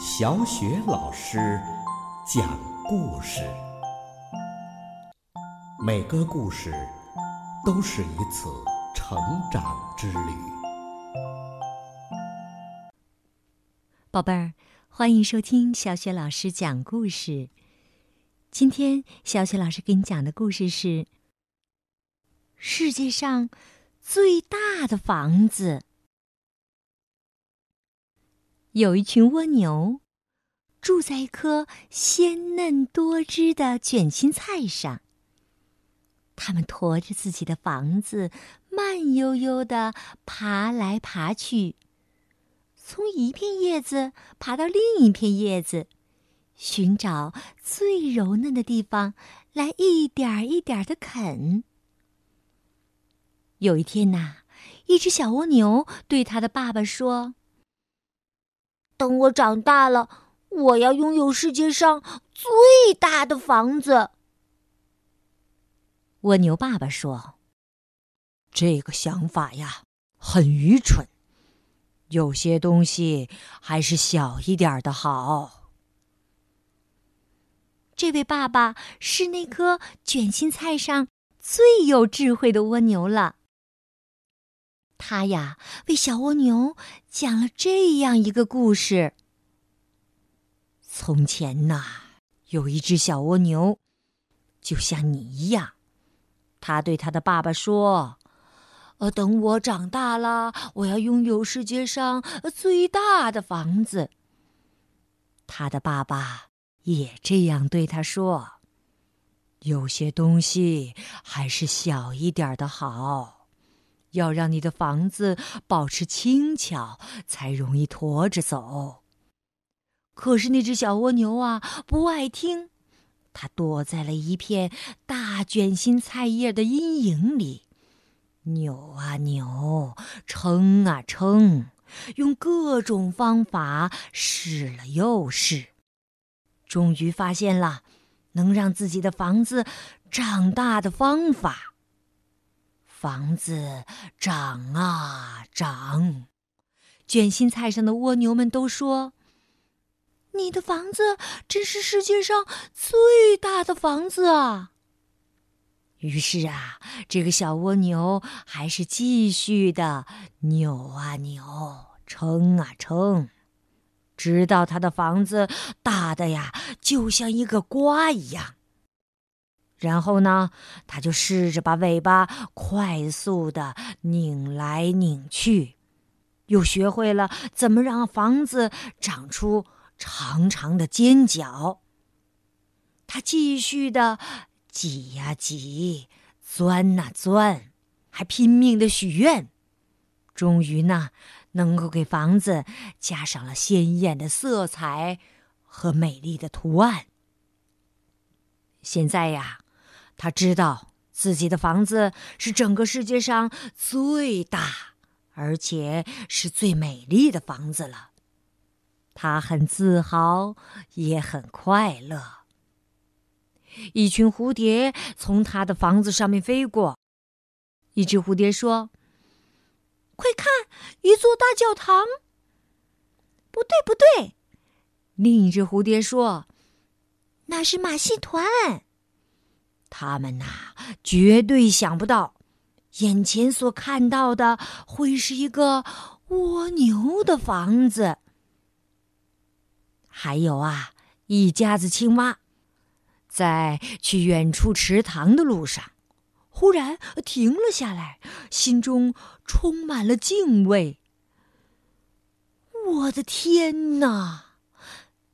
小雪老师讲故事，每个故事都是一次成长之旅。宝贝儿，欢迎收听小雪老师讲故事。今天，小雪老师给你讲的故事是世界上最大的房子。有一群蜗牛，住在一棵鲜嫩多汁的卷心菜上。它们驮着自己的房子，慢悠悠地爬来爬去，从一片叶子爬到另一片叶子，寻找最柔嫩的地方，来一点一点的啃。有一天呐，一只小蜗牛对它的爸爸说。等我长大了，我要拥有世界上最大的房子。蜗牛爸爸说：“这个想法呀，很愚蠢。有些东西还是小一点的好。”这位爸爸是那颗卷心菜上最有智慧的蜗牛了。他呀，为小蜗牛讲了这样一个故事：从前呐，有一只小蜗牛，就像你一样。他对他的爸爸说：“呃，等我长大了，我要拥有世界上最大的房子。”他的爸爸也这样对他说：“有些东西还是小一点的好。”要让你的房子保持轻巧，才容易驮着走。可是那只小蜗牛啊，不爱听，它躲在了一片大卷心菜叶的阴影里，扭啊扭，撑啊撑，用各种方法试了又试，终于发现了能让自己的房子长大的方法。房子长啊长，卷心菜上的蜗牛们都说：“你的房子真是世界上最大的房子啊！”于是啊，这个小蜗牛还是继续的扭啊扭，撑啊撑，直到它的房子大的呀，就像一个瓜一样。然后呢，他就试着把尾巴快速的拧来拧去，又学会了怎么让房子长出长长的尖角。他继续的挤呀挤，钻呐钻，还拼命的许愿，终于呢，能够给房子加上了鲜艳的色彩和美丽的图案。现在呀。他知道自己的房子是整个世界上最大，而且是最美丽的房子了。他很自豪，也很快乐。一群蝴蝶从他的房子上面飞过。一只蝴蝶说：“快看，一座大教堂。”不对，不对。另一只蝴蝶说：“那是马戏团。”他们呐，绝对想不到，眼前所看到的会是一个蜗牛的房子。还有啊，一家子青蛙，在去远处池塘的路上，忽然停了下来，心中充满了敬畏。我的天哪！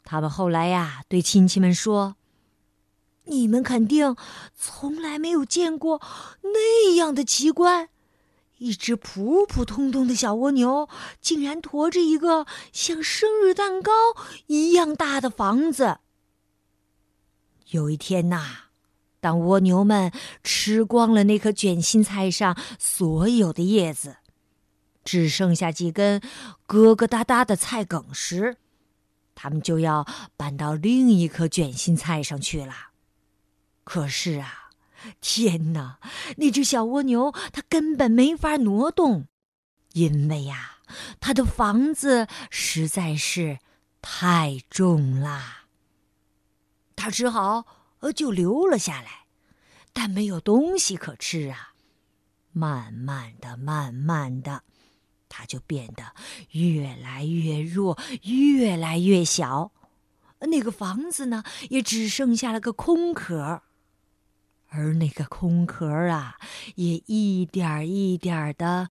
他们后来呀，对亲戚们说。你们肯定从来没有见过那样的奇观：一只普普通通的小蜗牛，竟然驮着一个像生日蛋糕一样大的房子。有一天呐，当蜗牛们吃光了那颗卷心菜上所有的叶子，只剩下几根疙疙瘩瘩的菜梗时，他们就要搬到另一颗卷心菜上去了。可是啊，天哪！那只小蜗牛它根本没法挪动，因为呀，它的房子实在是太重啦。他只好呃就留了下来，但没有东西可吃啊。慢慢的，慢慢的，他就变得越来越弱，越来越小。那个房子呢，也只剩下了个空壳。而那个空壳啊，也一点一点的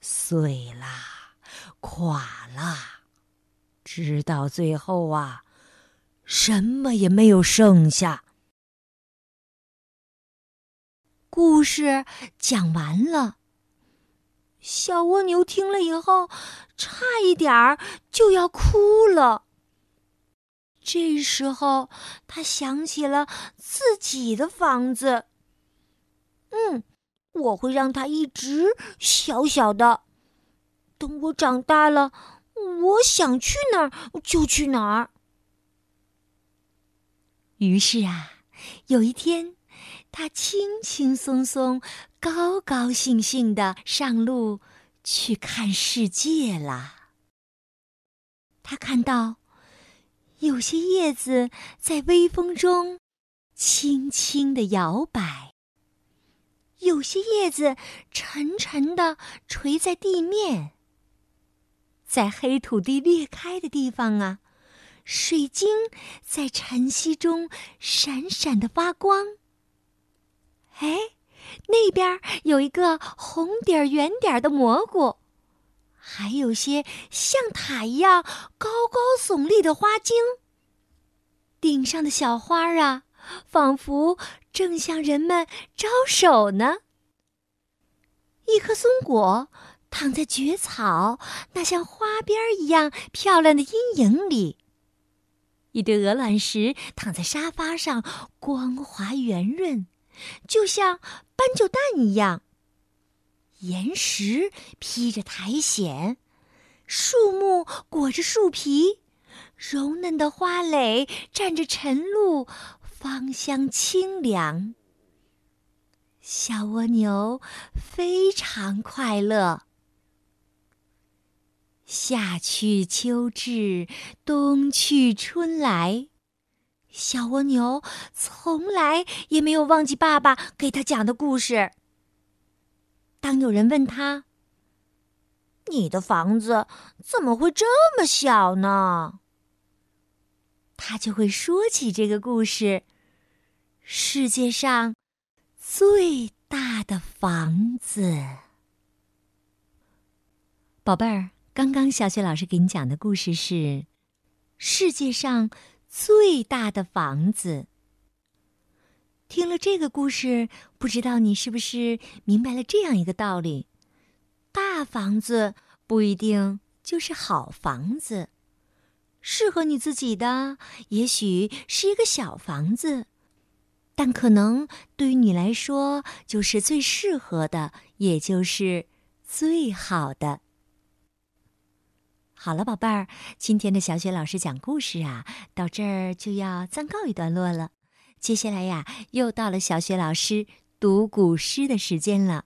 碎啦，垮啦，直到最后啊，什么也没有剩下。故事讲完了，小蜗牛听了以后，差一点儿就要哭了。这时候，他想起了自己的房子。嗯，我会让它一直小小的。等我长大了，我想去哪儿就去哪儿。于是啊，有一天，他轻轻松松、高高兴兴的上路去看世界了。他看到。有些叶子在微风中轻轻的摇摆，有些叶子沉沉的垂在地面。在黑土地裂开的地方啊，水晶在晨曦中闪闪的发光。哎，那边有一个红点圆点的蘑菇。还有些像塔一样高高耸立的花茎，顶上的小花啊，仿佛正向人们招手呢。一棵松果躺在蕨草那像花边一样漂亮的阴影里，一堆鹅卵石躺在沙发上，光滑圆润，就像斑鸠蛋一样。岩石披着苔藓，树木裹着树皮，柔嫩的花蕾蘸着晨露，芳香清凉。小蜗牛非常快乐。夏去秋至，冬去春来，小蜗牛从来也没有忘记爸爸给他讲的故事。当有人问他：“你的房子怎么会这么小呢？”他就会说起这个故事：世界上最大的房子。宝贝儿，刚刚小雪老师给你讲的故事是世界上最大的房子。听了这个故事，不知道你是不是明白了这样一个道理：大房子不一定就是好房子，适合你自己的也许是一个小房子，但可能对于你来说就是最适合的，也就是最好的。好了，宝贝儿，今天的小雪老师讲故事啊，到这儿就要暂告一段落了。接下来呀，又到了小雪老师读古诗的时间了。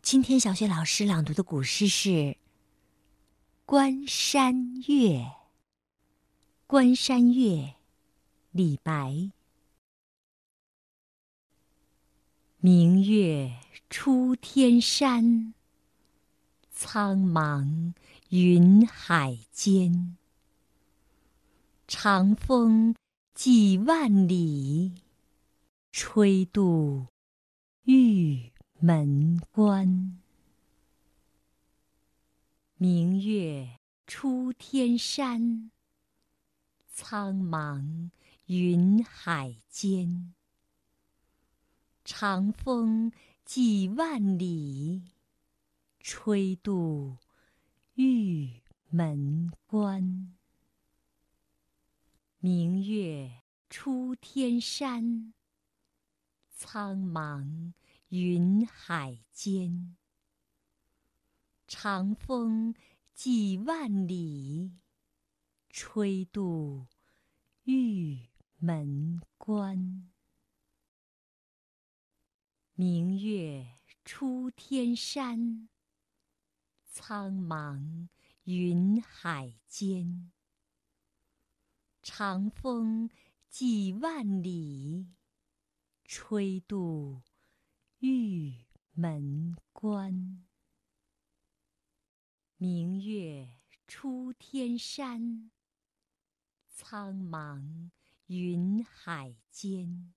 今天小雪老师朗读的古诗是《关山月》。《关山月》，李白。明月出天山，苍茫云海间。长风几万里。吹度玉门关。明月出天山，苍茫云海间。长风几万里，吹度玉门关。明月出天山。苍茫云海间，长风几万里，吹度玉门关。明月出天山，苍茫云海间，长风几万里，吹度玉门关。明月出天山，苍茫云海间。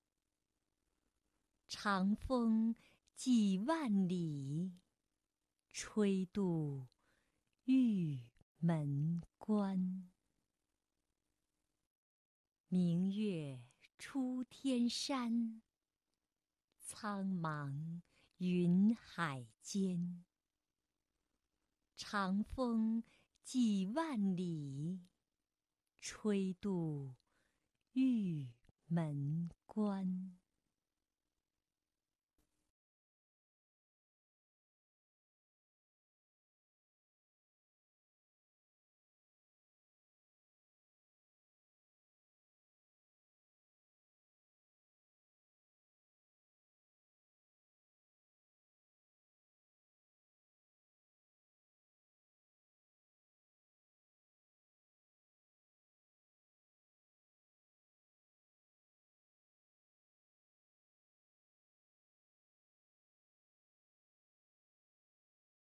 长风几万里，吹度玉门关。明月出天山，苍茫云海间。长风几万里，吹度玉门关。